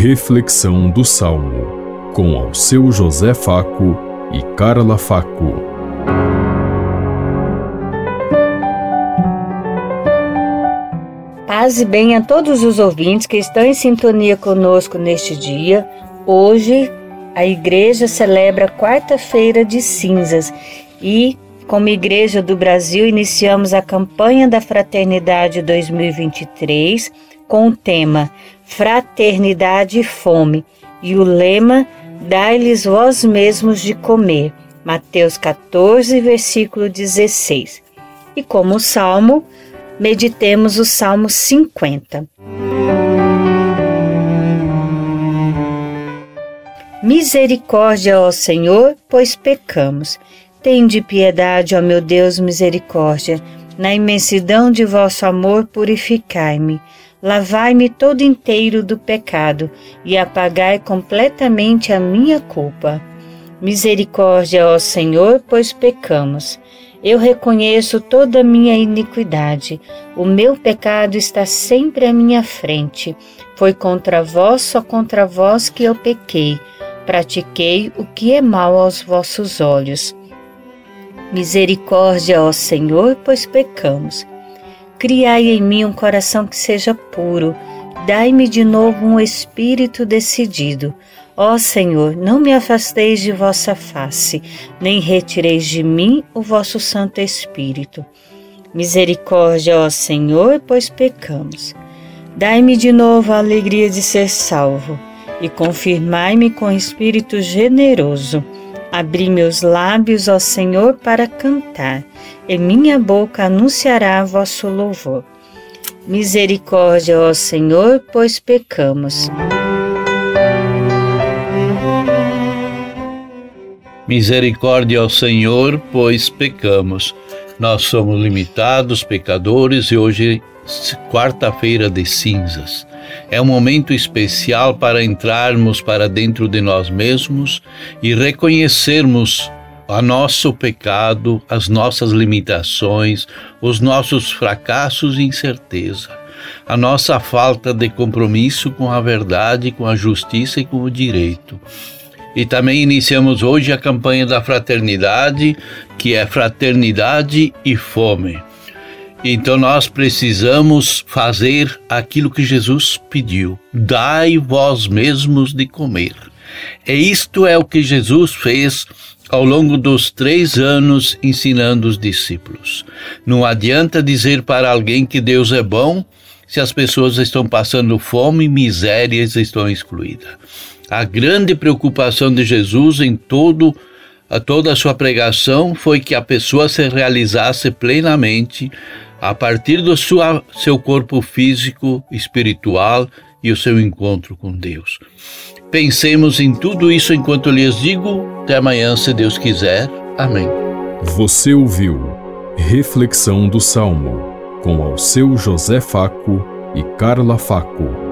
Reflexão do Salmo, com ao seu José Faco e Carla Faco. Paz e bem a todos os ouvintes que estão em sintonia conosco neste dia. Hoje, a igreja celebra quarta-feira de cinzas e como Igreja do Brasil, iniciamos a campanha da Fraternidade 2023 com o tema Fraternidade e Fome e o lema Dai-lhes vós mesmos de comer. Mateus 14, versículo 16. E como salmo, meditemos o Salmo 50. Misericórdia, ó Senhor, pois pecamos Tende piedade, ó meu Deus, misericórdia. Na imensidão de vosso amor, purificai-me. Lavai-me todo inteiro do pecado e apagai completamente a minha culpa. Misericórdia, ó Senhor, pois pecamos. Eu reconheço toda a minha iniquidade. O meu pecado está sempre à minha frente. Foi contra vós, só contra vós que eu pequei. Pratiquei o que é mal aos vossos olhos. Misericórdia, ó Senhor, pois pecamos. Criai em mim um coração que seja puro, dai-me de novo um espírito decidido. Ó Senhor, não me afasteis de vossa face, nem retireis de mim o vosso Santo Espírito. Misericórdia, ó Senhor, pois pecamos. Dai-me de novo a alegria de ser salvo e confirmai-me com espírito generoso Abri meus lábios, ó Senhor, para cantar, e minha boca anunciará vosso louvor. Misericórdia, ó Senhor, pois pecamos. Misericórdia ao Senhor, pois pecamos. Nós somos limitados, pecadores, e hoje quarta-feira de cinzas. É um momento especial para entrarmos para dentro de nós mesmos e reconhecermos o nosso pecado, as nossas limitações, os nossos fracassos e incerteza, a nossa falta de compromisso com a verdade, com a justiça e com o direito. E também iniciamos hoje a campanha da fraternidade, que é Fraternidade e Fome. Então nós precisamos fazer aquilo que Jesus pediu: dai vós mesmos de comer. E isto é o que Jesus fez ao longo dos três anos ensinando os discípulos. Não adianta dizer para alguém que Deus é bom se as pessoas estão passando fome e misérias estão excluídas. A grande preocupação de Jesus em todo a toda a sua pregação foi que a pessoa se realizasse plenamente a partir do sua, seu corpo físico, espiritual e o seu encontro com Deus. Pensemos em tudo isso enquanto lhes digo. Até amanhã, se Deus quiser. Amém. Você ouviu Reflexão do Salmo com ao seu José Faco e Carla Faco.